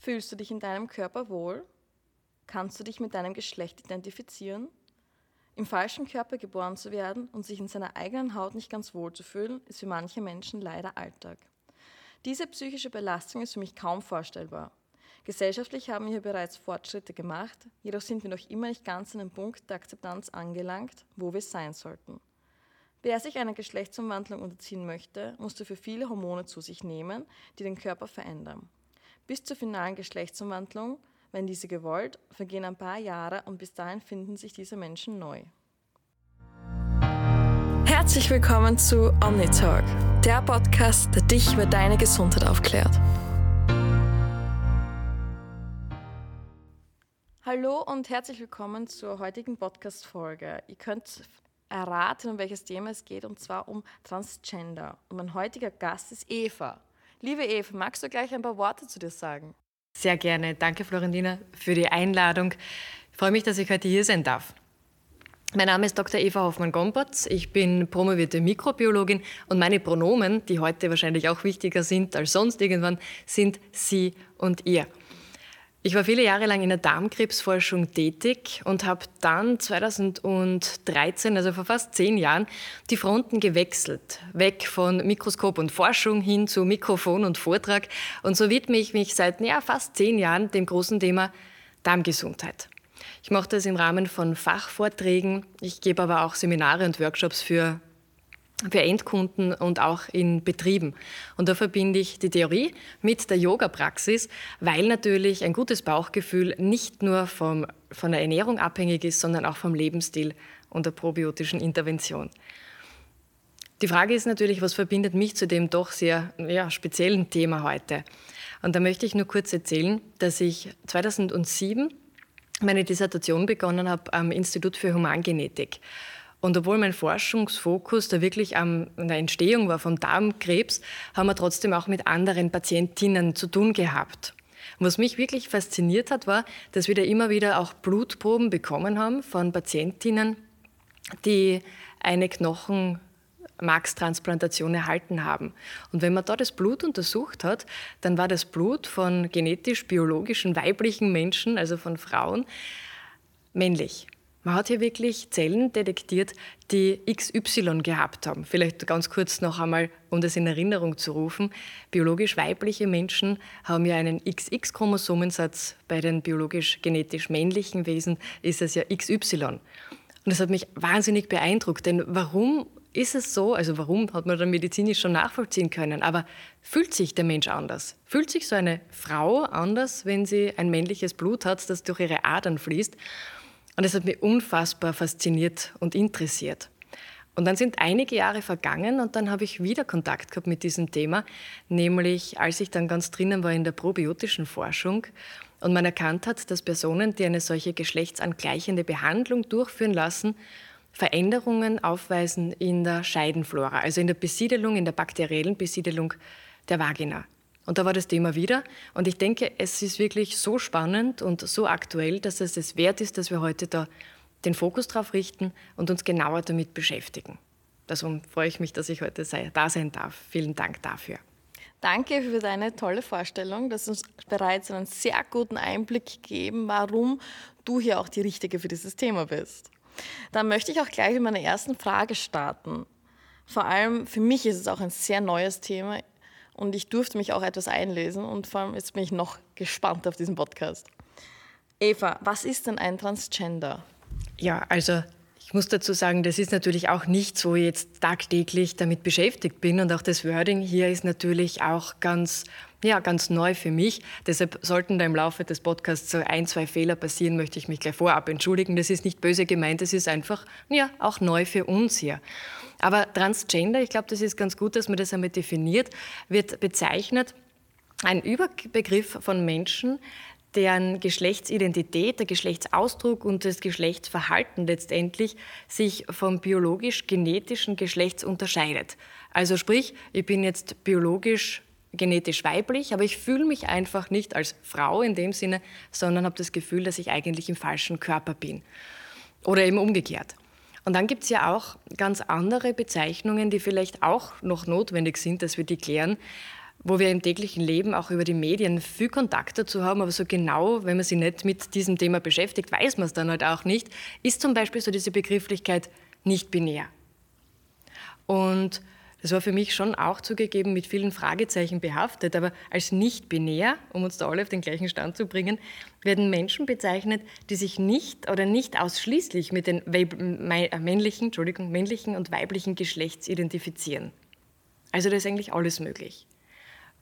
Fühlst du dich in deinem Körper wohl? Kannst du dich mit deinem Geschlecht identifizieren? Im falschen Körper geboren zu werden und sich in seiner eigenen Haut nicht ganz wohl zu fühlen, ist für manche Menschen leider Alltag. Diese psychische Belastung ist für mich kaum vorstellbar. Gesellschaftlich haben wir hier bereits Fortschritte gemacht, jedoch sind wir noch immer nicht ganz an dem Punkt der Akzeptanz angelangt, wo wir sein sollten. Wer sich einer Geschlechtsumwandlung unterziehen möchte, musste für viele Hormone zu sich nehmen, die den Körper verändern. Bis zur finalen Geschlechtsumwandlung, wenn diese gewollt, vergehen ein paar Jahre und bis dahin finden sich diese Menschen neu. Herzlich willkommen zu OmniTalk, der Podcast, der dich über deine Gesundheit aufklärt. Hallo und herzlich willkommen zur heutigen Podcast-Folge. Ihr könnt erraten, um welches Thema es geht, und zwar um Transgender. Und mein heutiger Gast ist Eva. Liebe Eva, magst du gleich ein paar Worte zu dir sagen? Sehr gerne. Danke, Florentina, für die Einladung. Ich freue mich, dass ich heute hier sein darf. Mein Name ist Dr. Eva Hoffmann-Gompertz. Ich bin promovierte Mikrobiologin und meine Pronomen, die heute wahrscheinlich auch wichtiger sind als sonst irgendwann, sind Sie und Ihr. Ich war viele Jahre lang in der Darmkrebsforschung tätig und habe dann 2013, also vor fast zehn Jahren, die Fronten gewechselt. Weg von Mikroskop und Forschung hin zu Mikrofon und Vortrag. Und so widme ich mich seit ja, fast zehn Jahren dem großen Thema Darmgesundheit. Ich mache das im Rahmen von Fachvorträgen. Ich gebe aber auch Seminare und Workshops für für Endkunden und auch in Betrieben. Und da verbinde ich die Theorie mit der Yoga-Praxis, weil natürlich ein gutes Bauchgefühl nicht nur vom, von der Ernährung abhängig ist, sondern auch vom Lebensstil und der probiotischen Intervention. Die Frage ist natürlich, was verbindet mich zu dem doch sehr ja, speziellen Thema heute? Und da möchte ich nur kurz erzählen, dass ich 2007 meine Dissertation begonnen habe am Institut für Humangenetik. Und obwohl mein Forschungsfokus da wirklich an der Entstehung war vom Darmkrebs, haben wir trotzdem auch mit anderen Patientinnen zu tun gehabt. Was mich wirklich fasziniert hat, war, dass wir da immer wieder auch Blutproben bekommen haben von Patientinnen, die eine Knochenmarkstransplantation erhalten haben. Und wenn man da das Blut untersucht hat, dann war das Blut von genetisch-biologischen weiblichen Menschen, also von Frauen, männlich. Man hat hier wirklich Zellen detektiert, die XY gehabt haben. Vielleicht ganz kurz noch einmal, um das in Erinnerung zu rufen. Biologisch weibliche Menschen haben ja einen XX-Chromosomensatz. Bei den biologisch-genetisch männlichen Wesen ist es ja XY. Und das hat mich wahnsinnig beeindruckt, denn warum ist es so, also warum hat man dann medizinisch schon nachvollziehen können, aber fühlt sich der Mensch anders? Fühlt sich so eine Frau anders, wenn sie ein männliches Blut hat, das durch ihre Adern fließt? Und es hat mich unfassbar fasziniert und interessiert. Und dann sind einige Jahre vergangen und dann habe ich wieder Kontakt gehabt mit diesem Thema, nämlich als ich dann ganz drinnen war in der probiotischen Forschung und man erkannt hat, dass Personen, die eine solche geschlechtsangleichende Behandlung durchführen lassen, Veränderungen aufweisen in der Scheidenflora, also in der Besiedelung, in der bakteriellen Besiedelung der Vagina. Und da war das Thema wieder. Und ich denke, es ist wirklich so spannend und so aktuell, dass es es wert ist, dass wir heute da den Fokus drauf richten und uns genauer damit beschäftigen. Darum freue ich mich, dass ich heute da sein darf. Vielen Dank dafür. Danke für deine tolle Vorstellung. Das uns bereits einen sehr guten Einblick gegeben, warum du hier auch die Richtige für dieses Thema bist. Dann möchte ich auch gleich mit meiner ersten Frage starten. Vor allem für mich ist es auch ein sehr neues Thema und ich durfte mich auch etwas einlesen und vor allem jetzt bin ich noch gespannt auf diesen Podcast. Eva, was ist denn ein Transgender? Ja, also ich muss dazu sagen, das ist natürlich auch nicht so jetzt tagtäglich damit beschäftigt bin und auch das Wording hier ist natürlich auch ganz ja, ganz neu für mich. Deshalb sollten da im Laufe des Podcasts so ein, zwei Fehler passieren, möchte ich mich gleich vorab entschuldigen. Das ist nicht böse gemeint, das ist einfach ja, auch neu für uns hier. Aber Transgender, ich glaube, das ist ganz gut, dass man das einmal definiert, wird bezeichnet ein Überbegriff von Menschen, deren Geschlechtsidentität, der Geschlechtsausdruck und das Geschlechtsverhalten letztendlich sich vom biologisch-genetischen Geschlechts unterscheidet. Also sprich, ich bin jetzt biologisch genetisch weiblich, aber ich fühle mich einfach nicht als Frau in dem Sinne, sondern habe das Gefühl, dass ich eigentlich im falschen Körper bin. Oder eben umgekehrt. Und dann gibt es ja auch ganz andere Bezeichnungen, die vielleicht auch noch notwendig sind, dass wir die klären. wo wir im täglichen Leben auch über die Medien viel Kontakt dazu haben, aber so genau, wenn man sich nicht mit diesem Thema beschäftigt, weiß man es dann halt auch nicht, ist zum Beispiel so diese Begrifflichkeit nicht binär. Und das war für mich schon auch zugegeben mit vielen Fragezeichen behaftet, aber als nicht binär, um uns da alle auf den gleichen Stand zu bringen, werden Menschen bezeichnet, die sich nicht oder nicht ausschließlich mit den äh, männlichen, Entschuldigung, männlichen und weiblichen Geschlechts identifizieren. Also da ist eigentlich alles möglich.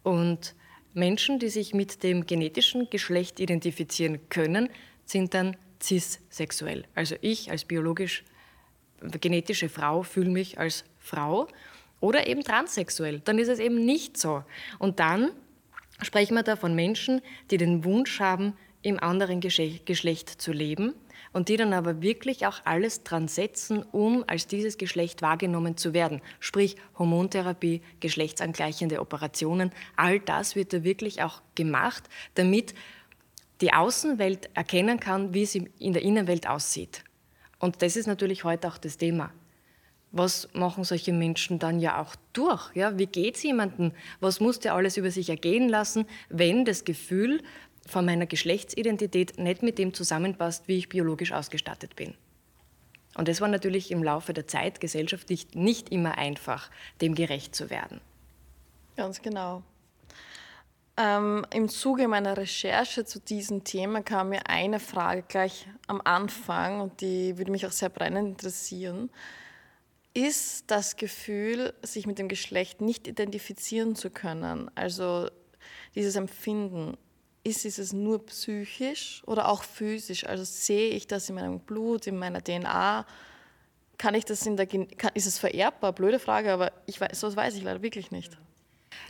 Und Menschen, die sich mit dem genetischen Geschlecht identifizieren können, sind dann cissexuell. Also ich als biologisch genetische Frau fühle mich als Frau oder eben transsexuell. Dann ist es eben nicht so. Und dann sprechen wir da von Menschen, die den Wunsch haben, im anderen Geschlecht zu leben und die dann aber wirklich auch alles dran setzen, um als dieses Geschlecht wahrgenommen zu werden. Sprich Hormontherapie, geschlechtsangleichende Operationen, all das wird da wirklich auch gemacht, damit die Außenwelt erkennen kann, wie es in der Innenwelt aussieht. Und das ist natürlich heute auch das Thema was machen solche Menschen dann ja auch durch? Ja, wie geht es jemandem? Was muss der alles über sich ergehen lassen, wenn das Gefühl von meiner Geschlechtsidentität nicht mit dem zusammenpasst, wie ich biologisch ausgestattet bin? Und es war natürlich im Laufe der Zeit gesellschaftlich nicht immer einfach, dem gerecht zu werden. Ganz genau. Ähm, Im Zuge meiner Recherche zu diesem Thema kam mir eine Frage gleich am Anfang und die würde mich auch sehr brennend interessieren ist das Gefühl, sich mit dem Geschlecht nicht identifizieren zu können, also dieses Empfinden, ist es nur psychisch oder auch physisch? Also sehe ich das in meinem Blut, in meiner DNA? Kann ich das in der, kann, ist es vererbbar? Blöde Frage, aber ich weiß, sowas weiß ich leider wirklich nicht.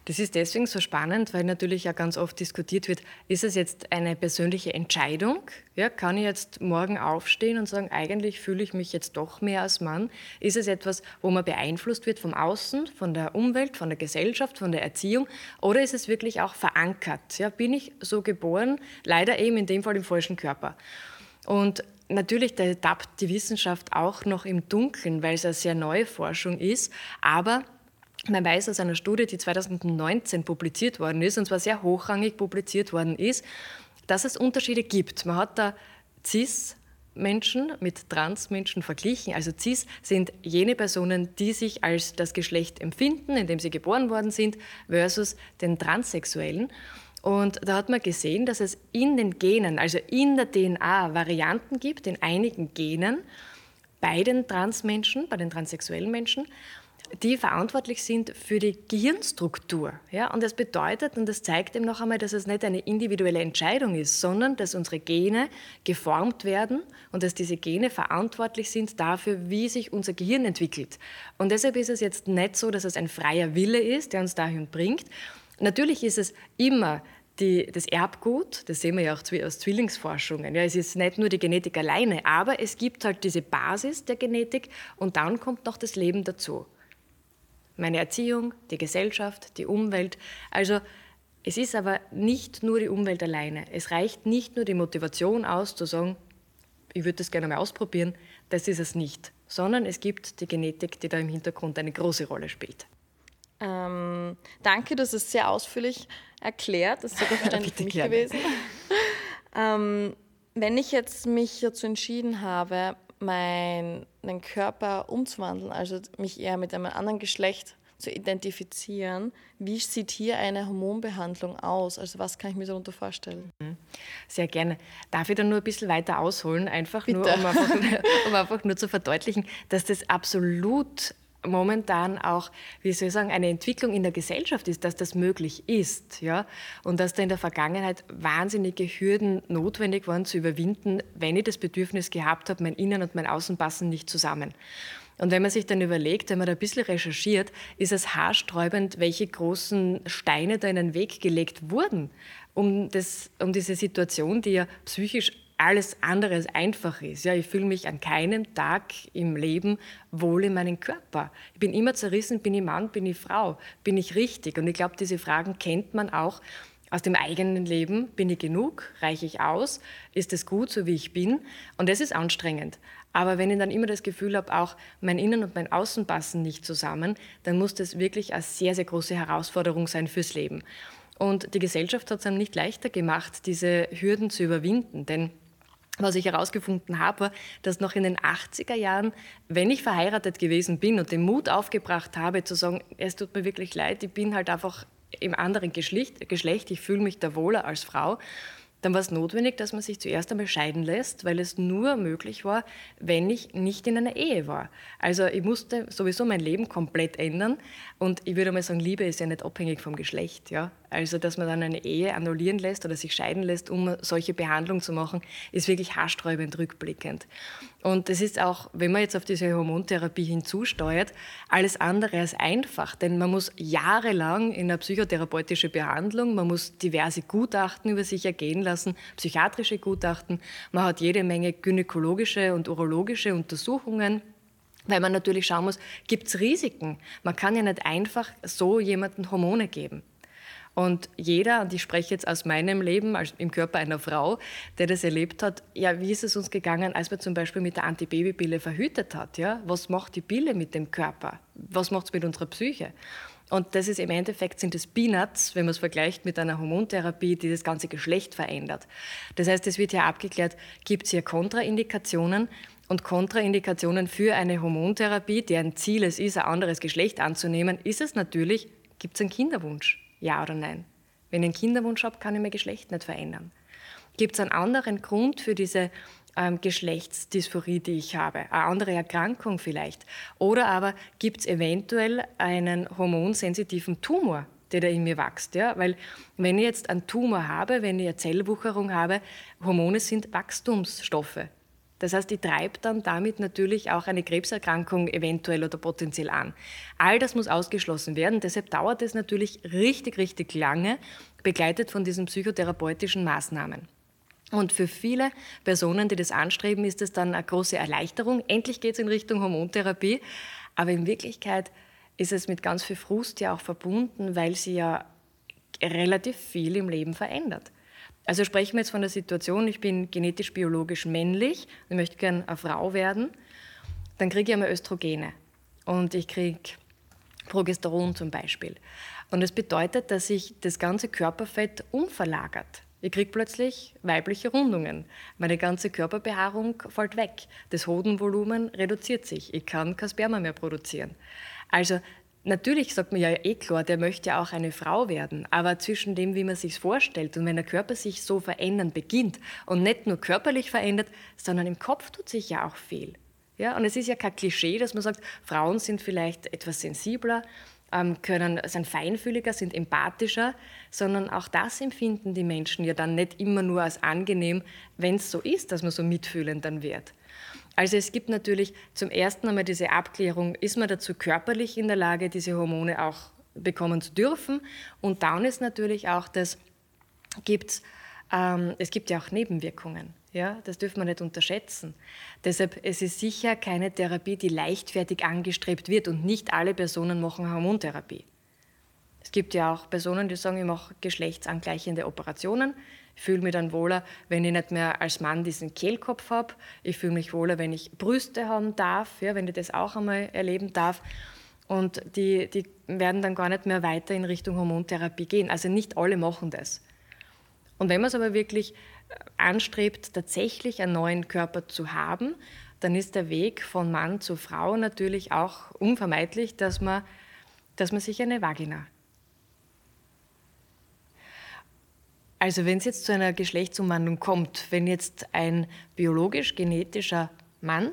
Das ist deswegen so spannend, weil natürlich ja ganz oft diskutiert wird, ist es jetzt eine persönliche Entscheidung? Ja, kann ich jetzt morgen aufstehen und sagen, eigentlich fühle ich mich jetzt doch mehr als Mann? Ist es etwas, wo man beeinflusst wird vom Außen, von der Umwelt, von der Gesellschaft, von der Erziehung? Oder ist es wirklich auch verankert? Ja, bin ich so geboren? Leider eben in dem Fall im falschen Körper. Und Natürlich, da tappt die Wissenschaft auch noch im Dunkeln, weil es eine sehr neue Forschung ist. Aber man weiß aus einer Studie, die 2019 publiziert worden ist, und zwar sehr hochrangig publiziert worden ist, dass es Unterschiede gibt. Man hat da CIS Menschen mit Transmenschen verglichen. Also CIS sind jene Personen, die sich als das Geschlecht empfinden, in dem sie geboren worden sind, versus den Transsexuellen. Und da hat man gesehen, dass es in den Genen, also in der DNA, Varianten gibt, in einigen Genen, bei den Transmenschen, bei den transsexuellen Menschen die verantwortlich sind für die Gehirnstruktur. Ja? Und das bedeutet, und das zeigt eben noch einmal, dass es nicht eine individuelle Entscheidung ist, sondern dass unsere Gene geformt werden und dass diese Gene verantwortlich sind dafür, wie sich unser Gehirn entwickelt. Und deshalb ist es jetzt nicht so, dass es ein freier Wille ist, der uns dahin bringt. Natürlich ist es immer die, das Erbgut, das sehen wir ja auch aus Zwillingsforschungen. Ja, es ist nicht nur die Genetik alleine, aber es gibt halt diese Basis der Genetik und dann kommt noch das Leben dazu meine Erziehung, die Gesellschaft, die Umwelt. Also es ist aber nicht nur die Umwelt alleine. Es reicht nicht nur die Motivation aus, zu sagen, ich würde das gerne mal ausprobieren. Das ist es nicht. Sondern es gibt die Genetik, die da im Hintergrund eine große Rolle spielt. Ähm, danke, das ist sehr ausführlich erklärt. Das ist sogar verständlich für mich gerne. gewesen. ähm, wenn ich jetzt mich dazu entschieden habe, meinen Körper umzuwandeln, also mich eher mit einem anderen Geschlecht zu identifizieren. Wie sieht hier eine Hormonbehandlung aus? Also was kann ich mir darunter vorstellen? Mhm. Sehr gerne. Darf ich dann nur ein bisschen weiter ausholen, einfach Bitte. nur, um einfach, um einfach nur zu verdeutlichen, dass das absolut momentan auch, wie soll ich sagen, eine Entwicklung in der Gesellschaft ist, dass das möglich ist. Ja? Und dass da in der Vergangenheit wahnsinnige Hürden notwendig waren zu überwinden, wenn ich das Bedürfnis gehabt habe, mein Innen und mein Außen passen nicht zusammen. Und wenn man sich dann überlegt, wenn man da ein bisschen recherchiert, ist es haarsträubend, welche großen Steine da in den Weg gelegt wurden, um, das, um diese Situation, die ja psychisch alles andere als einfach ist. Ja, ich fühle mich an keinem Tag im Leben wohl in meinem Körper. Ich bin immer zerrissen, bin ich Mann, bin ich Frau, bin ich richtig? Und ich glaube, diese Fragen kennt man auch aus dem eigenen Leben, bin ich genug, reiche ich aus, ist es gut, so wie ich bin. Und das ist anstrengend. Aber wenn ich dann immer das Gefühl habe, auch mein Innen und mein Außen passen nicht zusammen, dann muss das wirklich eine sehr, sehr große Herausforderung sein fürs Leben. Und die Gesellschaft hat es einem nicht leichter gemacht, diese Hürden zu überwinden. Denn was ich herausgefunden habe, war, dass noch in den 80er Jahren, wenn ich verheiratet gewesen bin und den Mut aufgebracht habe, zu sagen, es tut mir wirklich leid, ich bin halt einfach im anderen Geschlecht, Geschlecht ich fühle mich da wohler als Frau, dann war es notwendig, dass man sich zuerst einmal scheiden lässt, weil es nur möglich war, wenn ich nicht in einer Ehe war. Also ich musste sowieso mein Leben komplett ändern und ich würde mal sagen, Liebe ist ja nicht abhängig vom Geschlecht. Ja? Also dass man dann eine Ehe annullieren lässt oder sich scheiden lässt, um solche Behandlung zu machen, ist wirklich haarsträubend rückblickend. Und das ist auch, wenn man jetzt auf diese Hormontherapie hinzusteuert, alles andere als einfach, denn man muss jahrelang in eine psychotherapeutische Behandlung, man muss diverse Gutachten über sich ergehen lassen, psychiatrische Gutachten, man hat jede Menge gynäkologische und urologische Untersuchungen, weil man natürlich schauen muss, gibt es Risiken? Man kann ja nicht einfach so jemanden Hormone geben. Und jeder, und ich spreche jetzt aus meinem Leben, als im Körper einer Frau, der das erlebt hat, ja, wie ist es uns gegangen, als man zum Beispiel mit der Antibabypille verhütet hat? Ja? Was macht die Pille mit dem Körper? Was macht es mit unserer Psyche? Und das ist im Endeffekt sind es Peanuts, wenn man es vergleicht mit einer Hormontherapie, die das ganze Geschlecht verändert. Das heißt, es wird ja abgeklärt, gibt es hier Kontraindikationen und Kontraindikationen für eine Hormontherapie, deren Ziel es ist, ein anderes Geschlecht anzunehmen, ist es natürlich, gibt es einen Kinderwunsch? Ja oder nein? Wenn ich einen Kinderwunsch habe, kann ich mein Geschlecht nicht verändern. Gibt es einen anderen Grund für diese ähm, Geschlechtsdysphorie, die ich habe? Eine andere Erkrankung vielleicht? Oder aber gibt es eventuell einen hormonsensitiven Tumor, der da in mir wächst? Ja? Weil wenn ich jetzt einen Tumor habe, wenn ich eine Zellwucherung habe, Hormone sind Wachstumsstoffe. Das heißt, die treibt dann damit natürlich auch eine Krebserkrankung eventuell oder potenziell an. All das muss ausgeschlossen werden. Deshalb dauert es natürlich richtig, richtig lange, begleitet von diesen psychotherapeutischen Maßnahmen. Und für viele Personen, die das anstreben, ist es dann eine große Erleichterung. Endlich geht es in Richtung Hormontherapie. Aber in Wirklichkeit ist es mit ganz viel Frust ja auch verbunden, weil sie ja relativ viel im Leben verändert. Also sprechen wir jetzt von der Situation, ich bin genetisch-biologisch männlich und möchte gerne eine Frau werden, dann kriege ich einmal Östrogene und ich kriege Progesteron zum Beispiel. Und das bedeutet, dass sich das ganze Körperfett umverlagert. Ich kriege plötzlich weibliche Rundungen. Meine ganze Körperbehaarung fällt weg. Das Hodenvolumen reduziert sich. Ich kann kein Sperma mehr produzieren. Also Natürlich sagt man ja eh klar, der möchte ja auch eine Frau werden, aber zwischen dem, wie man sich vorstellt und wenn der Körper sich so verändern beginnt und nicht nur körperlich verändert, sondern im Kopf tut sich ja auch viel. Ja, und es ist ja kein Klischee, dass man sagt, Frauen sind vielleicht etwas sensibler, ähm, können, sind feinfühliger, sind empathischer, sondern auch das empfinden die Menschen ja dann nicht immer nur als angenehm, wenn es so ist, dass man so mitfühlend dann wird. Also es gibt natürlich zum ersten einmal diese Abklärung, ist man dazu körperlich in der Lage, diese Hormone auch bekommen zu dürfen. Und dann ist natürlich auch das, gibt's, ähm, es gibt ja auch Nebenwirkungen. Ja, das dürfen wir nicht unterschätzen. Deshalb es ist sicher keine Therapie, die leichtfertig angestrebt wird und nicht alle Personen machen Hormontherapie. Es gibt ja auch Personen, die sagen, ich mache geschlechtsangleichende Operationen. Ich fühle mich dann wohler, wenn ich nicht mehr als Mann diesen Kehlkopf habe. Ich fühle mich wohler, wenn ich Brüste haben darf, ja, wenn ich das auch einmal erleben darf. Und die, die werden dann gar nicht mehr weiter in Richtung Hormontherapie gehen. Also nicht alle machen das. Und wenn man es aber wirklich anstrebt, tatsächlich einen neuen Körper zu haben, dann ist der Weg von Mann zu Frau natürlich auch unvermeidlich, dass man, dass man sich eine Vagina Also wenn es jetzt zu einer Geschlechtsumwandlung kommt, wenn jetzt ein biologisch-genetischer Mann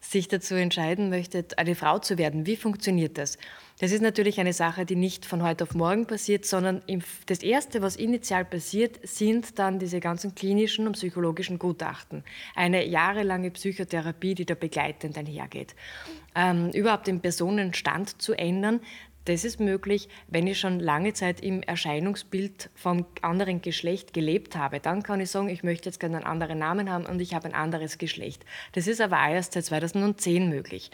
sich dazu entscheiden möchte, eine Frau zu werden, wie funktioniert das? Das ist natürlich eine Sache, die nicht von heute auf morgen passiert, sondern das Erste, was initial passiert, sind dann diese ganzen klinischen und psychologischen Gutachten. Eine jahrelange Psychotherapie, die da begleitend einhergeht. Ähm, überhaupt den Personenstand zu ändern, das ist möglich, wenn ich schon lange Zeit im Erscheinungsbild vom anderen Geschlecht gelebt habe. Dann kann ich sagen, ich möchte jetzt gerne einen anderen Namen haben und ich habe ein anderes Geschlecht. Das ist aber erst seit 2010 möglich.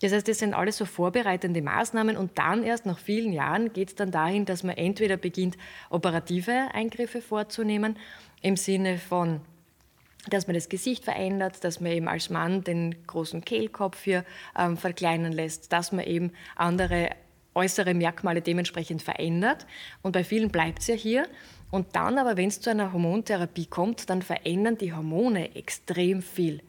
Das heißt, das sind alles so vorbereitende Maßnahmen und dann erst nach vielen Jahren geht es dann dahin, dass man entweder beginnt, operative Eingriffe vorzunehmen im Sinne von dass man das Gesicht verändert, dass man eben als Mann den großen Kehlkopf hier ähm, verkleinern lässt, dass man eben andere äußere Merkmale dementsprechend verändert. Und bei vielen bleibt es ja hier. Und dann aber, wenn es zu einer Hormontherapie kommt, dann verändern die Hormone extrem viel.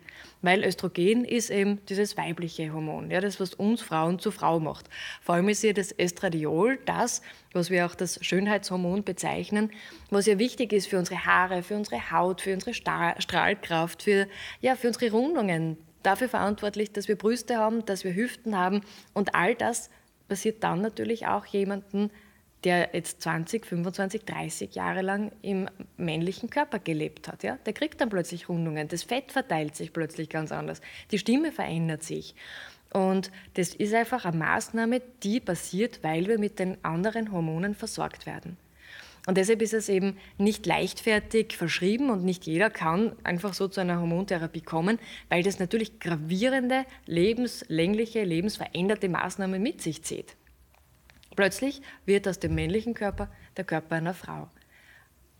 Weil Östrogen ist eben dieses weibliche Hormon, ja, das, was uns Frauen zu Frau macht. Vor allem ist hier das Estradiol, das, was wir auch das Schönheitshormon bezeichnen, was ja wichtig ist für unsere Haare, für unsere Haut, für unsere Strahlkraft, für, ja, für unsere Rundungen. Dafür verantwortlich, dass wir Brüste haben, dass wir Hüften haben und all das passiert dann natürlich auch jemanden, der jetzt 20, 25, 30 Jahre lang im männlichen Körper gelebt hat. Ja? Der kriegt dann plötzlich Rundungen, das Fett verteilt sich plötzlich ganz anders, die Stimme verändert sich. Und das ist einfach eine Maßnahme, die passiert, weil wir mit den anderen Hormonen versorgt werden. Und deshalb ist es eben nicht leichtfertig verschrieben und nicht jeder kann einfach so zu einer Hormontherapie kommen, weil das natürlich gravierende, lebenslängliche, lebensveränderte Maßnahmen mit sich zieht. Plötzlich wird aus dem männlichen Körper der Körper einer Frau.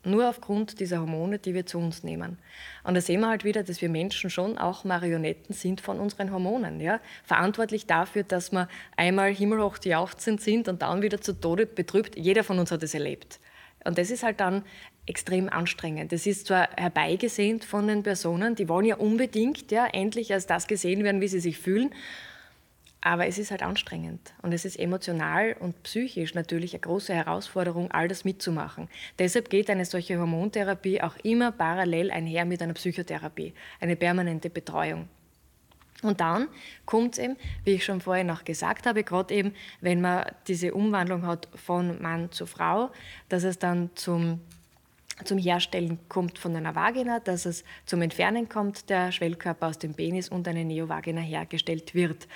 Nur aufgrund dieser Hormone, die wir zu uns nehmen. Und da sehen wir halt wieder, dass wir Menschen schon auch Marionetten sind von unseren Hormonen. Ja? Verantwortlich dafür, dass wir einmal himmelhoch jauchzend sind und dann wieder zu Tode betrübt. Jeder von uns hat es erlebt. Und das ist halt dann extrem anstrengend. Das ist zwar herbeigesehnt von den Personen, die wollen ja unbedingt ja, endlich als das gesehen werden, wie sie sich fühlen, aber es ist halt anstrengend und es ist emotional und psychisch natürlich eine große Herausforderung, all das mitzumachen. Deshalb geht eine solche Hormontherapie auch immer parallel einher mit einer Psychotherapie, eine permanente Betreuung. Und dann kommt es eben, wie ich schon vorher noch gesagt habe, gerade eben, wenn man diese Umwandlung hat von Mann zu Frau, dass es dann zum, zum Herstellen kommt von einer Vagina, dass es zum Entfernen kommt, der Schwellkörper aus dem Penis und eine Neovagina hergestellt wird.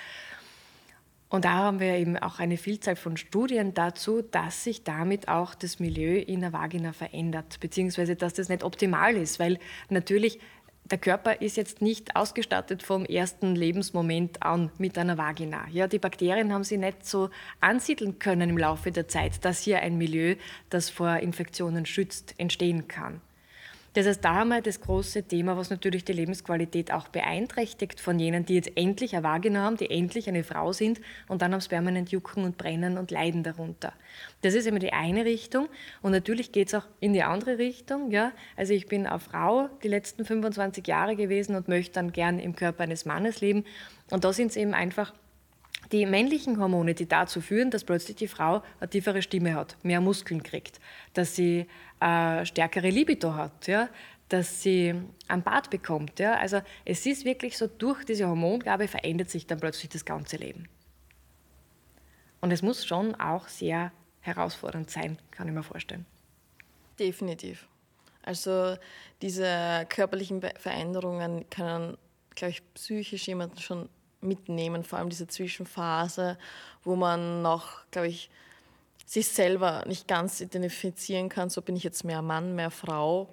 Und da haben wir eben auch eine Vielzahl von Studien dazu, dass sich damit auch das Milieu in der Vagina verändert, beziehungsweise dass das nicht optimal ist, weil natürlich der Körper ist jetzt nicht ausgestattet vom ersten Lebensmoment an mit einer Vagina. Ja, die Bakterien haben sie nicht so ansiedeln können im Laufe der Zeit, dass hier ein Milieu, das vor Infektionen schützt, entstehen kann. Das heißt, da haben wir das große Thema, was natürlich die Lebensqualität auch beeinträchtigt von jenen, die jetzt endlich eine Vagina haben, die endlich eine Frau sind und dann haben sie permanent Jucken und Brennen und Leiden darunter. Das ist immer die eine Richtung und natürlich geht es auch in die andere Richtung. Ja? Also ich bin eine Frau die letzten 25 Jahre gewesen und möchte dann gern im Körper eines Mannes leben und da sind es eben einfach die männlichen Hormone, die dazu führen, dass plötzlich die Frau eine tiefere Stimme hat, mehr Muskeln kriegt, dass sie eine stärkere Libido hat, ja, dass sie einen Bart bekommt. Ja. Also es ist wirklich so, durch diese Hormongabe verändert sich dann plötzlich das ganze Leben. Und es muss schon auch sehr herausfordernd sein, kann ich mir vorstellen. Definitiv. Also diese körperlichen Veränderungen können, glaube ich, psychisch jemanden schon mitnehmen, vor allem diese Zwischenphase, wo man noch, glaube ich, sich selber nicht ganz identifizieren kann, so bin ich jetzt mehr Mann, mehr Frau.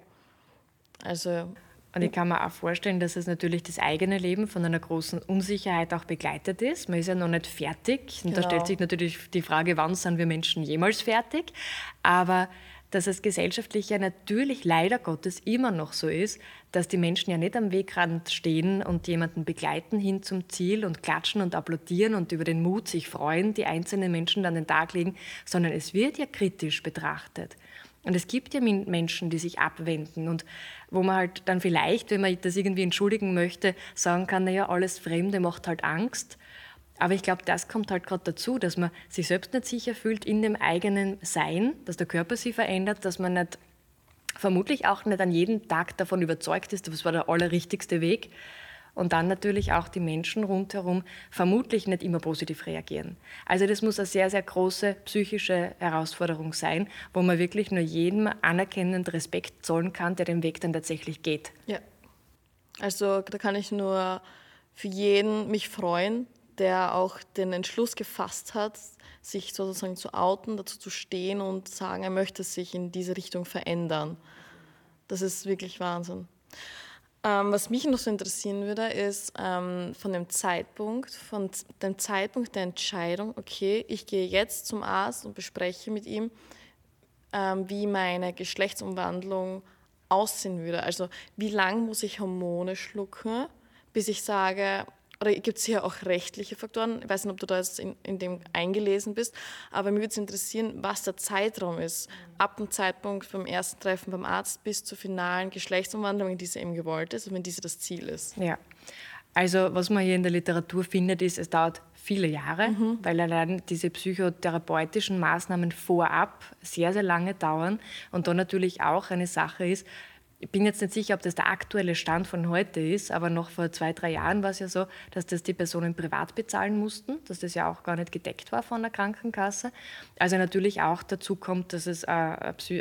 Also und ich kann mir auch vorstellen, dass es natürlich das eigene Leben von einer großen Unsicherheit auch begleitet ist. Man ist ja noch nicht fertig. Und genau. da stellt sich natürlich die Frage, wann sind wir Menschen jemals fertig? Aber dass es gesellschaftlich ja natürlich leider Gottes immer noch so ist, dass die Menschen ja nicht am Wegrand stehen und jemanden begleiten hin zum Ziel und klatschen und applaudieren und über den Mut sich freuen, die einzelnen Menschen an den Tag legen, sondern es wird ja kritisch betrachtet. Und es gibt ja Menschen, die sich abwenden und wo man halt dann vielleicht, wenn man das irgendwie entschuldigen möchte, sagen kann, naja, alles Fremde macht halt Angst. Aber ich glaube, das kommt halt gerade dazu, dass man sich selbst nicht sicher fühlt in dem eigenen Sein, dass der Körper sich verändert, dass man nicht, vermutlich auch nicht an jedem Tag davon überzeugt ist, das war der allerrichtigste Weg. Und dann natürlich auch die Menschen rundherum vermutlich nicht immer positiv reagieren. Also das muss eine sehr, sehr große psychische Herausforderung sein, wo man wirklich nur jedem anerkennend Respekt zollen kann, der den Weg dann tatsächlich geht. Ja. Also da kann ich nur für jeden mich freuen, der auch den Entschluss gefasst hat, sich sozusagen zu outen, dazu zu stehen und sagen, er möchte sich in diese Richtung verändern. Das ist wirklich Wahnsinn. Ähm, was mich noch so interessieren würde, ist ähm, von dem Zeitpunkt, von dem Zeitpunkt der Entscheidung, okay, ich gehe jetzt zum Arzt und bespreche mit ihm, ähm, wie meine Geschlechtsumwandlung aussehen würde. Also wie lange muss ich Hormone schlucken, bis ich sage, oder gibt es hier auch rechtliche Faktoren? Ich weiß nicht, ob du da jetzt in, in dem eingelesen bist, aber mir würde es interessieren, was der Zeitraum ist, ab dem Zeitpunkt vom ersten Treffen beim Arzt bis zur finalen Geschlechtsumwandlung, wenn diese eben gewollt ist und wenn diese das Ziel ist. Ja, also was man hier in der Literatur findet, ist, es dauert viele Jahre, mhm. weil allein diese psychotherapeutischen Maßnahmen vorab sehr, sehr lange dauern und dann natürlich auch eine Sache ist, ich bin jetzt nicht sicher, ob das der aktuelle Stand von heute ist, aber noch vor zwei, drei Jahren war es ja so, dass das die Personen privat bezahlen mussten, dass das ja auch gar nicht gedeckt war von der Krankenkasse. Also natürlich auch dazu kommt, dass es äh,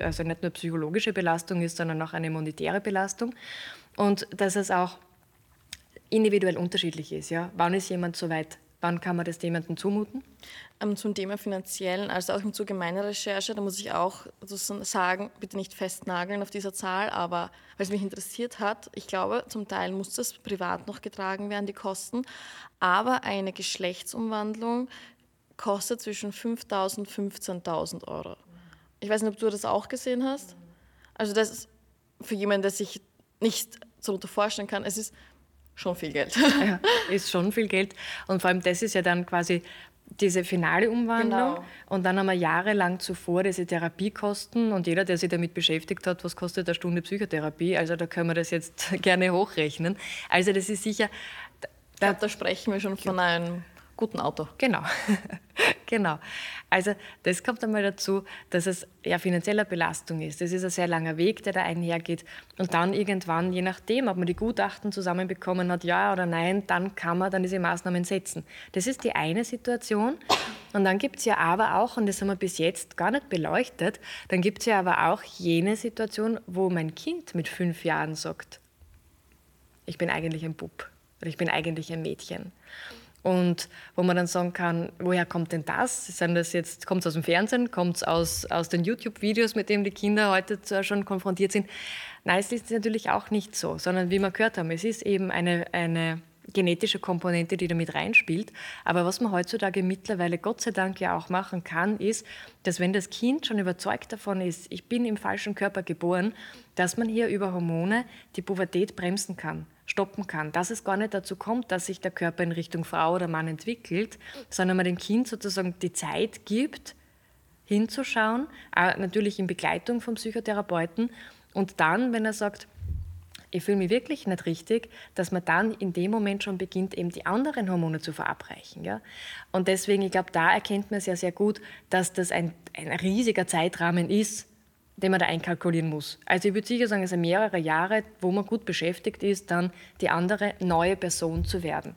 also nicht nur psychologische Belastung ist, sondern auch eine monetäre Belastung und dass es auch individuell unterschiedlich ist. Ja? Wann ist jemand so weit Wann kann man das jemandem zumuten? Ähm, zum Thema finanziellen, also auch im Zuge meiner Recherche, da muss ich auch sagen, bitte nicht festnageln auf dieser Zahl, aber weil es mich interessiert hat, ich glaube, zum Teil muss das privat noch getragen werden, die Kosten, aber eine Geschlechtsumwandlung kostet zwischen 5.000 und 15.000 Euro. Ich weiß nicht, ob du das auch gesehen hast. Also das ist für jemanden, der sich nicht so vorstellen kann, es ist schon viel Geld. ja, ist schon viel Geld. Und vor allem das ist ja dann quasi diese finale Umwandlung. Genau. Und dann haben wir jahrelang zuvor diese Therapiekosten. Und jeder, der sich damit beschäftigt hat, was kostet eine Stunde Psychotherapie, also da können wir das jetzt gerne hochrechnen. Also das ist sicher... Da, ich glaube, da sprechen wir schon von einem guten Auto. Genau. genau. Also das kommt einmal dazu, dass es ja finanzieller Belastung ist. Das ist ein sehr langer Weg, der da einhergeht. Und dann irgendwann, je nachdem, ob man die Gutachten zusammenbekommen hat, ja oder nein, dann kann man dann diese Maßnahmen setzen. Das ist die eine Situation. Und dann gibt es ja aber auch, und das haben wir bis jetzt gar nicht beleuchtet, dann gibt es ja aber auch jene Situation, wo mein Kind mit fünf Jahren sagt, ich bin eigentlich ein Bub oder ich bin eigentlich ein Mädchen. Und wo man dann sagen kann, woher kommt denn das? Das kommt es aus dem Fernsehen, kommt es aus, aus den YouTube-Videos, mit denen die Kinder heute schon konfrontiert sind? Nein, es ist natürlich auch nicht so, sondern wie wir gehört haben, es ist eben eine, eine genetische Komponente, die da mit reinspielt. Aber was man heutzutage mittlerweile Gott sei Dank ja auch machen kann, ist, dass wenn das Kind schon überzeugt davon ist, ich bin im falschen Körper geboren, dass man hier über Hormone die Pubertät bremsen kann stoppen kann. Dass es gar nicht dazu kommt, dass sich der Körper in Richtung Frau oder Mann entwickelt, sondern man dem Kind sozusagen die Zeit gibt, hinzuschauen, natürlich in Begleitung vom Psychotherapeuten. Und dann, wenn er sagt, ich fühle mich wirklich nicht richtig, dass man dann in dem Moment schon beginnt, eben die anderen Hormone zu verabreichen. Ja? Und deswegen, ich glaube, da erkennt man sehr, sehr gut, dass das ein, ein riesiger Zeitrahmen ist, den man da einkalkulieren muss. Also ich würde sicher sagen, es sind mehrere Jahre, wo man gut beschäftigt ist, dann die andere neue Person zu werden.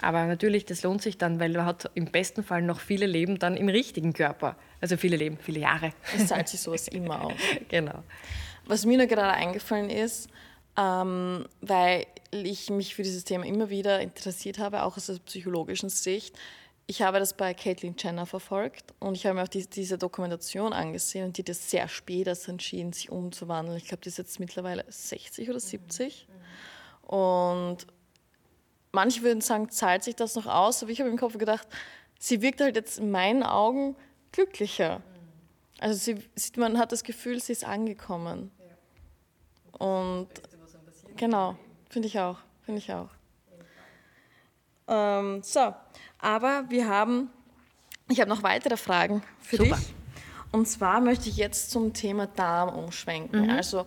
Aber natürlich, das lohnt sich dann, weil man hat im besten Fall noch viele Leben dann im richtigen Körper. Also viele Leben, viele Jahre. Es zahlt sich sowas immer aus. genau. Was mir nur gerade eingefallen ist, ähm, weil ich mich für dieses Thema immer wieder interessiert habe, auch aus der psychologischen Sicht, ich habe das bei Caitlyn Jenner verfolgt und ich habe mir auch die, diese Dokumentation angesehen und die hat das sehr spät erst entschieden, sich umzuwandeln. Ich glaube, die ist jetzt mittlerweile 60 oder 70. Mhm. Und manche würden sagen, zahlt sich das noch aus, aber ich habe im Kopf gedacht, sie wirkt halt jetzt in meinen Augen glücklicher. Mhm. Also sie, man hat das Gefühl, sie ist angekommen. Ja. Und genau, finde ich auch, finde ich auch. Ähm, so, aber wir haben, ich habe noch weitere Fragen für Super. dich. Und zwar möchte ich jetzt zum Thema Darm umschwenken. Mhm. Also,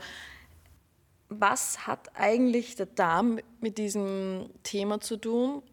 was hat eigentlich der Darm mit diesem Thema zu tun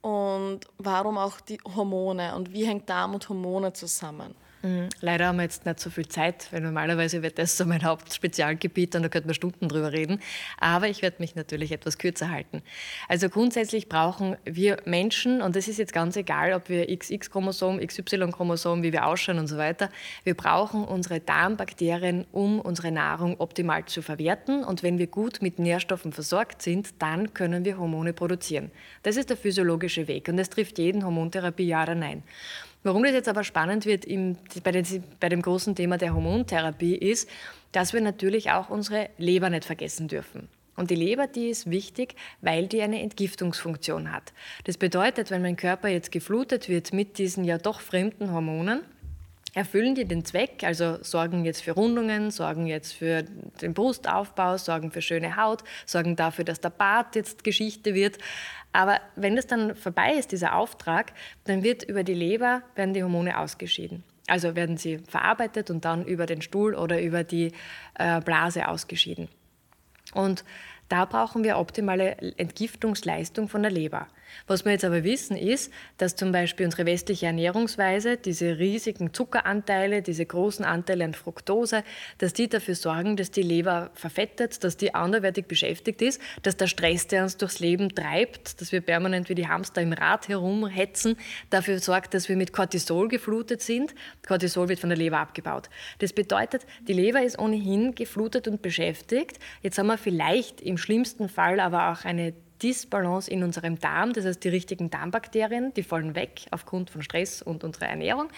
und warum auch die Hormone und wie hängt Darm und Hormone zusammen? Mhm. Leider haben wir jetzt nicht so viel Zeit, weil normalerweise wird das so mein Hauptspezialgebiet und da könnten wir Stunden drüber reden. Aber ich werde mich natürlich etwas kürzer halten. Also grundsätzlich brauchen wir Menschen, und das ist jetzt ganz egal, ob wir XX-Chromosom, XY-Chromosom, wie wir ausschauen und so weiter, wir brauchen unsere Darmbakterien, um unsere Nahrung optimal zu verwerten. Und wenn wir gut mit Nährstoffen versorgt sind, dann können wir Hormone produzieren. Das ist der physiologische Weg und das trifft jeden Hormontherapie ja oder nein. Warum das jetzt aber spannend wird im, bei, den, bei dem großen Thema der Hormontherapie ist, dass wir natürlich auch unsere Leber nicht vergessen dürfen. Und die Leber, die ist wichtig, weil die eine Entgiftungsfunktion hat. Das bedeutet, wenn mein Körper jetzt geflutet wird mit diesen ja doch fremden Hormonen, erfüllen die den Zweck, also sorgen jetzt für Rundungen, sorgen jetzt für den Brustaufbau, sorgen für schöne Haut, sorgen dafür, dass der Bart jetzt Geschichte wird. Aber wenn das dann vorbei ist, dieser Auftrag, dann wird über die Leber, werden die Hormone ausgeschieden. Also werden sie verarbeitet und dann über den Stuhl oder über die äh, Blase ausgeschieden. Und da brauchen wir optimale Entgiftungsleistung von der Leber. Was wir jetzt aber wissen ist, dass zum Beispiel unsere westliche Ernährungsweise, diese riesigen Zuckeranteile, diese großen Anteile an Fructose, dass die dafür sorgen, dass die Leber verfettet, dass die anderweitig beschäftigt ist, dass der Stress, der uns durchs Leben treibt, dass wir permanent wie die Hamster im Rad herumhetzen, dafür sorgt, dass wir mit Cortisol geflutet sind. Cortisol wird von der Leber abgebaut. Das bedeutet, die Leber ist ohnehin geflutet und beschäftigt. Jetzt haben wir vielleicht im schlimmsten Fall aber auch eine Disbalance in unserem Darm, das heißt die richtigen Darmbakterien, die fallen weg aufgrund von Stress und unserer Ernährung.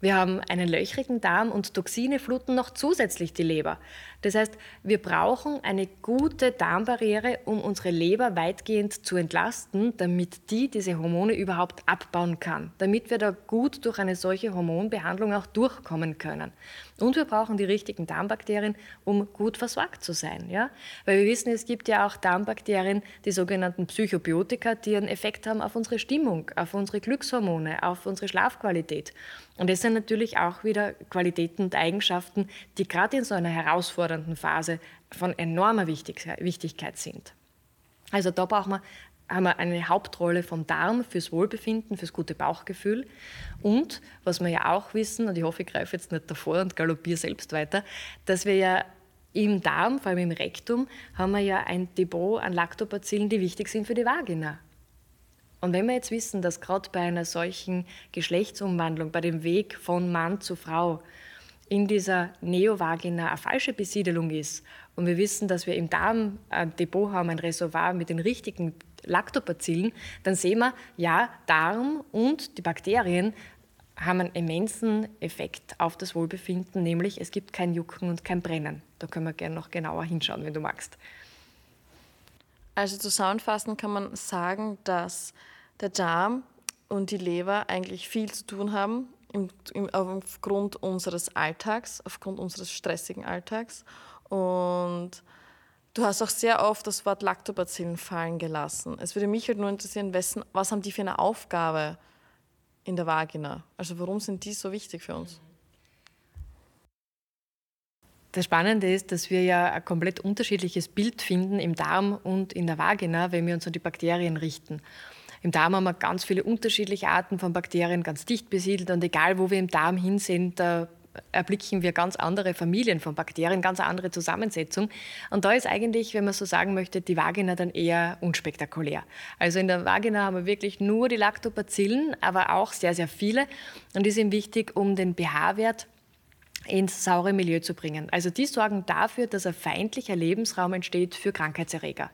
Wir haben einen löchrigen Darm und Toxine fluten noch zusätzlich die Leber. Das heißt, wir brauchen eine gute Darmbarriere, um unsere Leber weitgehend zu entlasten, damit die diese Hormone überhaupt abbauen kann, damit wir da gut durch eine solche Hormonbehandlung auch durchkommen können. Und wir brauchen die richtigen Darmbakterien, um gut versorgt zu sein. Ja? Weil wir wissen, es gibt ja auch Darmbakterien, die sogenannten Psychobiotika, die einen Effekt haben auf unsere Stimmung, auf unsere Glückshormone, auf unsere Schlafqualität. Und das sind natürlich auch wieder Qualitäten und Eigenschaften, die gerade in so einer herausfordernden herausfordernden Phase von enormer Wichtigkeit sind. Also da brauchen wir, haben wir eine Hauptrolle vom Darm fürs Wohlbefinden, fürs gute Bauchgefühl. Und was wir ja auch wissen, und ich hoffe, ich greife jetzt nicht davor und galoppiere selbst weiter, dass wir ja im Darm, vor allem im Rektum, haben wir ja ein Depot an Lactobacillen, die wichtig sind für die Vagina. Und wenn wir jetzt wissen, dass gerade bei einer solchen Geschlechtsumwandlung, bei dem Weg von Mann zu Frau, in dieser Neovagina eine falsche Besiedelung ist und wir wissen, dass wir im Darm ein Depot haben, ein Reservoir mit den richtigen Lactobacillen, dann sehen wir, ja, Darm und die Bakterien haben einen immensen Effekt auf das Wohlbefinden, nämlich es gibt kein Jucken und kein Brennen. Da können wir gerne noch genauer hinschauen, wenn du magst. Also zusammenfassend kann man sagen, dass der Darm und die Leber eigentlich viel zu tun haben im, im, aufgrund unseres Alltags, aufgrund unseres stressigen Alltags. Und du hast auch sehr oft das Wort Lactobacillen fallen gelassen. Es würde mich halt nur interessieren, wessen, was haben die für eine Aufgabe in der Vagina? Also warum sind die so wichtig für uns? Das Spannende ist, dass wir ja ein komplett unterschiedliches Bild finden im Darm und in der Vagina, wenn wir uns an die Bakterien richten. Im Darm haben wir ganz viele unterschiedliche Arten von Bakterien, ganz dicht besiedelt und egal wo wir im Darm hinsehen, da erblicken wir ganz andere Familien von Bakterien, ganz andere Zusammensetzung. Und da ist eigentlich, wenn man so sagen möchte, die Vagina dann eher unspektakulär. Also in der Vagina haben wir wirklich nur die Lactobacillen, aber auch sehr, sehr viele. Und die sind wichtig, um den pH-Wert ins saure Milieu zu bringen. Also die sorgen dafür, dass ein feindlicher Lebensraum entsteht für Krankheitserreger.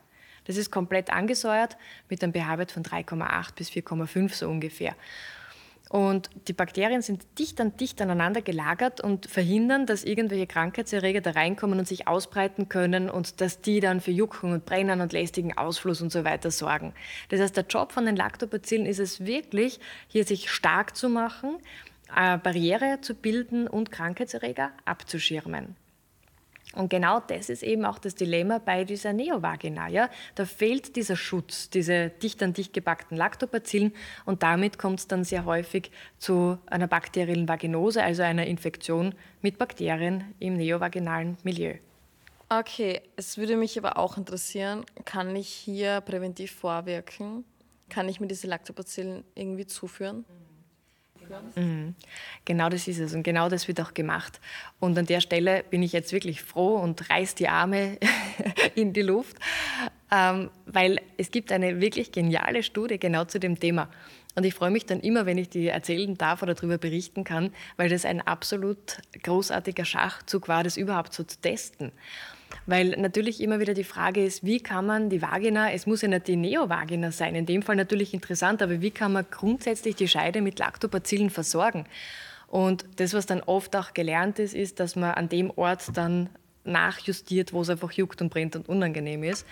Das ist komplett angesäuert mit einem pH-Wert von 3,8 bis 4,5 so ungefähr. Und die Bakterien sind dicht an dicht aneinander gelagert und verhindern, dass irgendwelche Krankheitserreger da reinkommen und sich ausbreiten können und dass die dann für Jucken und Brennen und lästigen Ausfluss und so weiter sorgen. Das heißt, der Job von den Lactobacillen ist es wirklich, hier sich stark zu machen, eine Barriere zu bilden und Krankheitserreger abzuschirmen. Und genau das ist eben auch das Dilemma bei dieser Neovagina. Ja? Da fehlt dieser Schutz, diese dicht an dicht gepackten Lactobacillen und damit kommt es dann sehr häufig zu einer bakteriellen Vaginose, also einer Infektion mit Bakterien im neovaginalen Milieu. Okay, es würde mich aber auch interessieren, kann ich hier präventiv vorwirken? Kann ich mir diese Lactobacillen irgendwie zuführen? Mhm. Genau das ist es und genau das wird auch gemacht. Und an der Stelle bin ich jetzt wirklich froh und reiß die Arme in die Luft, ähm, weil es gibt eine wirklich geniale Studie genau zu dem Thema. Und ich freue mich dann immer, wenn ich die erzählen darf oder darüber berichten kann, weil das ein absolut großartiger Schachzug war, das überhaupt so zu testen. Weil natürlich immer wieder die Frage ist, wie kann man die Vagina, es muss ja nicht die Neovagina sein, in dem Fall natürlich interessant, aber wie kann man grundsätzlich die Scheide mit Lactobacillen versorgen? Und das, was dann oft auch gelernt ist, ist, dass man an dem Ort dann nachjustiert, wo es einfach juckt und brennt und unangenehm ist.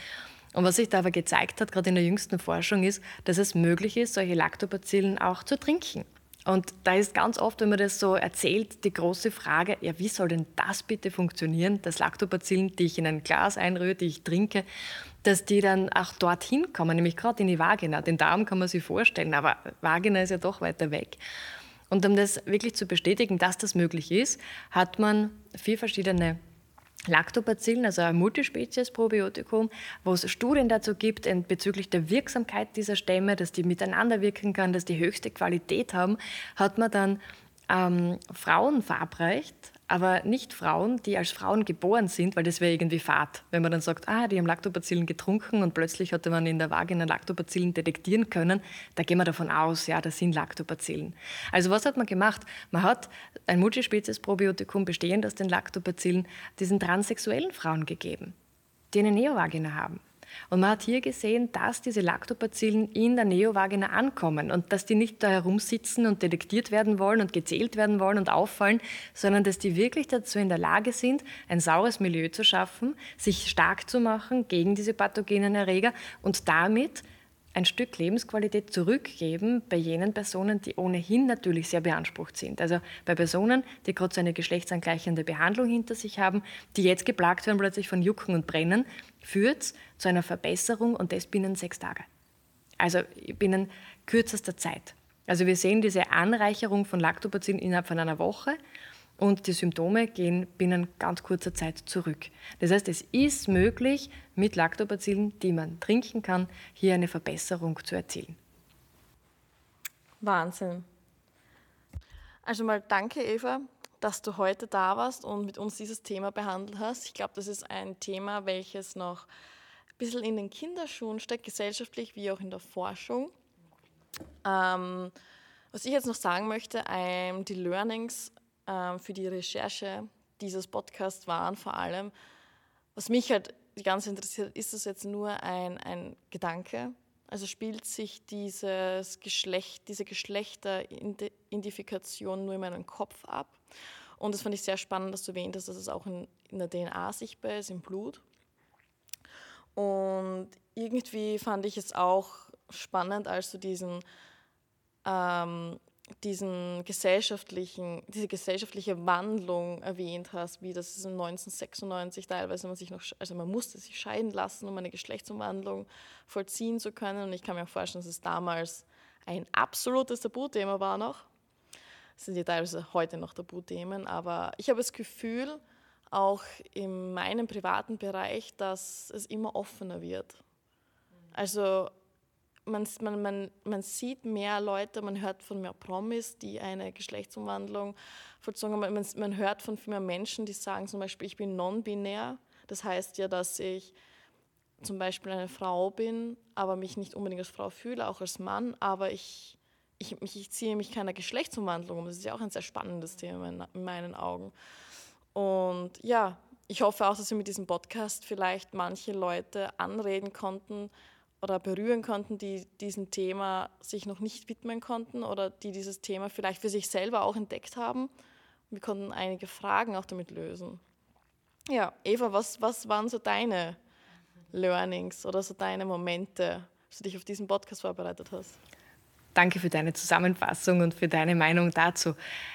Und was sich da aber gezeigt hat, gerade in der jüngsten Forschung, ist, dass es möglich ist, solche Lactobacillen auch zu trinken. Und da ist ganz oft, wenn man das so erzählt, die große Frage, ja, wie soll denn das bitte funktionieren, dass Lactobacillen, die ich in ein Glas einrühre, die ich trinke, dass die dann auch dorthin kommen, nämlich gerade in die Vagina. Den Darm kann man sich vorstellen, aber Vagina ist ja doch weiter weg. Und um das wirklich zu bestätigen, dass das möglich ist, hat man vier verschiedene Lactobacillen, also ein Multispezies-Probiotikum, wo es Studien dazu gibt bezüglich der Wirksamkeit dieser Stämme, dass die miteinander wirken kann, dass die höchste Qualität haben, hat man dann ähm, Frauen verabreicht, aber nicht Frauen, die als Frauen geboren sind, weil das wäre irgendwie fad. Wenn man dann sagt, ah, die haben Lactobacillen getrunken und plötzlich hatte man in der Vagina Lactobacillen detektieren können, da gehen wir davon aus, ja, das sind Lactobacillen. Also was hat man gemacht? Man hat ein Multispezies-Probiotikum bestehend aus den Lactobacillen diesen transsexuellen Frauen gegeben, die eine Neovagina haben. Und man hat hier gesehen, dass diese Lactobacillen in der Neovagina ankommen und dass die nicht da herumsitzen und detektiert werden wollen und gezählt werden wollen und auffallen, sondern dass die wirklich dazu in der Lage sind, ein saures Milieu zu schaffen, sich stark zu machen gegen diese pathogenen Erreger und damit ein Stück Lebensqualität zurückgeben bei jenen Personen, die ohnehin natürlich sehr beansprucht sind. Also bei Personen, die gerade so eine geschlechtsangleichende Behandlung hinter sich haben, die jetzt geplagt werden plötzlich von Jucken und Brennen, führt zu einer Verbesserung und das binnen sechs Tage. Also binnen kürzester Zeit. Also wir sehen diese Anreicherung von Lactobacillen innerhalb von einer Woche und die Symptome gehen binnen ganz kurzer Zeit zurück. Das heißt, es ist möglich, mit Lactobacillen, die man trinken kann, hier eine Verbesserung zu erzielen. Wahnsinn. Also mal danke, Eva, dass du heute da warst und mit uns dieses Thema behandelt hast. Ich glaube, das ist ein Thema, welches noch ein bisschen in den Kinderschuhen steckt, gesellschaftlich wie auch in der Forschung. Ähm, was ich jetzt noch sagen möchte, die Learnings ähm, für die Recherche dieses Podcasts waren vor allem, was mich halt die ganze interessiert, ist das jetzt nur ein, ein Gedanke? Also spielt sich dieses Geschlecht, diese Geschlechteridentifikation nur in meinem Kopf ab? Und das fand ich sehr spannend, dass du erwähnt hast, dass es auch in, in der DNA sichtbar ist, im Blut. Und irgendwie fand ich es auch spannend, als du diesen ähm, diesen gesellschaftlichen, diese gesellschaftliche Wandlung erwähnt hast, wie das ist 1996 teilweise man sich noch, also man musste sich scheiden lassen, um eine Geschlechtsumwandlung vollziehen zu können. Und ich kann mir auch vorstellen, dass es damals ein absolutes Tabuthema war noch. Das sind ja teilweise heute noch Tabuthemen, aber ich habe das Gefühl, auch in meinem privaten Bereich, dass es immer offener wird. Also man, man, man, man sieht mehr Leute, man hört von mehr Promis, die eine Geschlechtsumwandlung vollzogen haben. Man, man hört von viel mehr Menschen, die sagen zum Beispiel, ich bin non-binär. Das heißt ja, dass ich zum Beispiel eine Frau bin, aber mich nicht unbedingt als Frau fühle, auch als Mann, aber ich, ich, ich, ziehe mich keiner Geschlechtsumwandlung um. Das ist ja auch ein sehr spannendes Thema in, in meinen Augen. Und ja, ich hoffe auch, dass wir mit diesem Podcast vielleicht manche Leute anreden konnten, oder berühren konnten, die diesem Thema sich noch nicht widmen konnten oder die dieses Thema vielleicht für sich selber auch entdeckt haben. Wir konnten einige Fragen auch damit lösen. Ja, Eva, was, was waren so deine Learnings oder so deine Momente, als du dich auf diesen Podcast vorbereitet hast? Danke für deine Zusammenfassung und für deine Meinung dazu.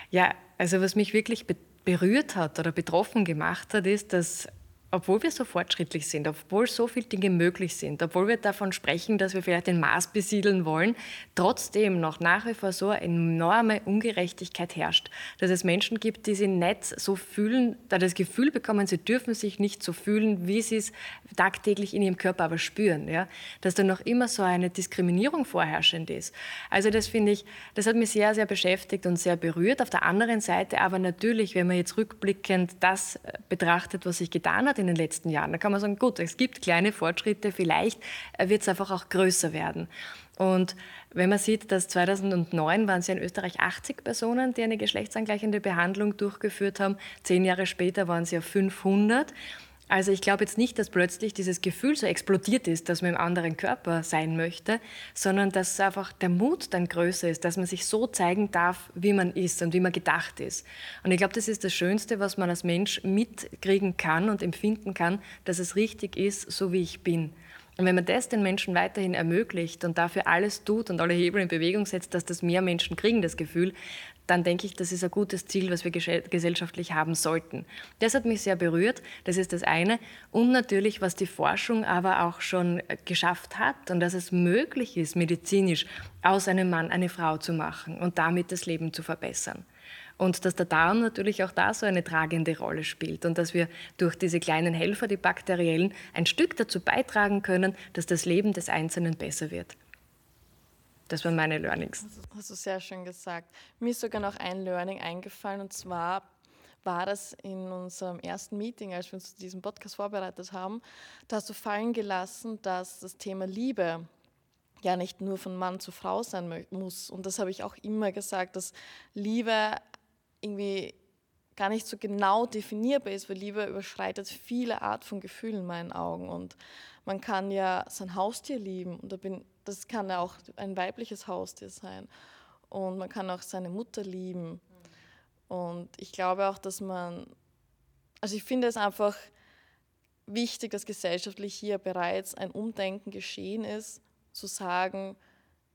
Ja, also was mich wirklich berührt hat oder betroffen gemacht hat, ist, dass obwohl wir so fortschrittlich sind, obwohl so viele Dinge möglich sind, obwohl wir davon sprechen, dass wir vielleicht den Mars besiedeln wollen, trotzdem noch nach wie vor so eine enorme Ungerechtigkeit herrscht, dass es Menschen gibt, die sich nicht so fühlen, da das Gefühl bekommen, sie dürfen sich nicht so fühlen, wie sie es tagtäglich in ihrem Körper aber spüren, ja? dass da noch immer so eine Diskriminierung vorherrschend ist. Also das finde ich, das hat mich sehr, sehr beschäftigt und sehr berührt. Auf der anderen Seite aber natürlich, wenn man jetzt rückblickend das betrachtet, was sich getan hat in den letzten Jahren. Da kann man sagen, gut, es gibt kleine Fortschritte, vielleicht äh, wird es einfach auch größer werden. Und wenn man sieht, dass 2009 waren es ja in Österreich 80 Personen, die eine geschlechtsangleichende Behandlung durchgeführt haben. Zehn Jahre später waren es ja 500. Also ich glaube jetzt nicht, dass plötzlich dieses Gefühl so explodiert ist, dass man im anderen Körper sein möchte, sondern dass einfach der Mut dann größer ist, dass man sich so zeigen darf, wie man ist und wie man gedacht ist. Und ich glaube, das ist das Schönste, was man als Mensch mitkriegen kann und empfinden kann, dass es richtig ist, so wie ich bin. Und wenn man das den Menschen weiterhin ermöglicht und dafür alles tut und alle Hebel in Bewegung setzt, dass das mehr Menschen kriegen, das Gefühl, dann denke ich, das ist ein gutes Ziel, was wir gesellschaftlich haben sollten. Das hat mich sehr berührt, das ist das eine. Und natürlich, was die Forschung aber auch schon geschafft hat und dass es möglich ist, medizinisch aus einem Mann eine Frau zu machen und damit das Leben zu verbessern. Und dass der Darm natürlich auch da so eine tragende Rolle spielt und dass wir durch diese kleinen Helfer, die bakteriellen, ein Stück dazu beitragen können, dass das Leben des Einzelnen besser wird. Das waren meine Learnings. Hast du sehr schön gesagt. Mir ist sogar noch ein Learning eingefallen und zwar war das in unserem ersten Meeting, als wir uns zu diesem Podcast vorbereitet haben. Da hast du fallen gelassen, dass das Thema Liebe ja nicht nur von Mann zu Frau sein muss. Und das habe ich auch immer gesagt, dass Liebe irgendwie gar nicht so genau definierbar ist, weil Liebe überschreitet viele Art von Gefühlen in meinen Augen. Und man kann ja sein Haustier lieben und da bin, das kann ja auch ein weibliches Haustier sein. Und man kann auch seine Mutter lieben. Und ich glaube auch, dass man, also ich finde es einfach wichtig, dass gesellschaftlich hier bereits ein Umdenken geschehen ist, zu sagen,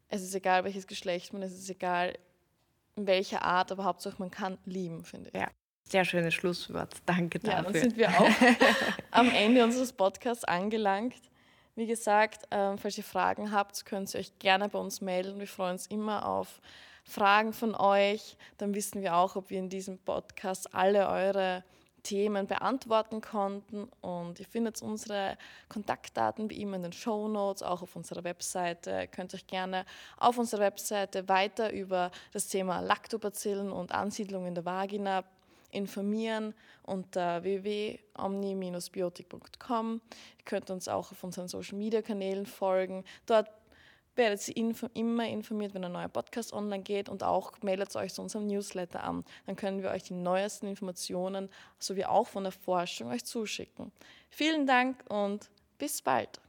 es ist egal, welches Geschlecht man ist, es ist egal, in welcher Art, aber Hauptsache man kann lieben, finde ich. Ja. Sehr schönes Schlusswort. Danke dafür. Ja, dann sind wir auch am Ende unseres Podcasts angelangt. Wie gesagt, ähm, falls ihr Fragen habt, könnt ihr euch gerne bei uns melden. Wir freuen uns immer auf Fragen von euch. Dann wissen wir auch, ob wir in diesem Podcast alle eure Themen beantworten konnten. Und ihr findet unsere Kontaktdaten wie immer in den Show Notes, auch auf unserer Webseite. Ihr könnt euch gerne auf unserer Webseite weiter über das Thema Lactobacillen und Ansiedlung in der Vagina informieren unter www.omni-biotik.com. Ihr könnt uns auch auf unseren Social Media Kanälen folgen. Dort werdet ihr info immer informiert, wenn ein neuer Podcast online geht und auch meldet euch zu unserem Newsletter an. Dann können wir euch die neuesten Informationen sowie auch von der Forschung euch zuschicken. Vielen Dank und bis bald.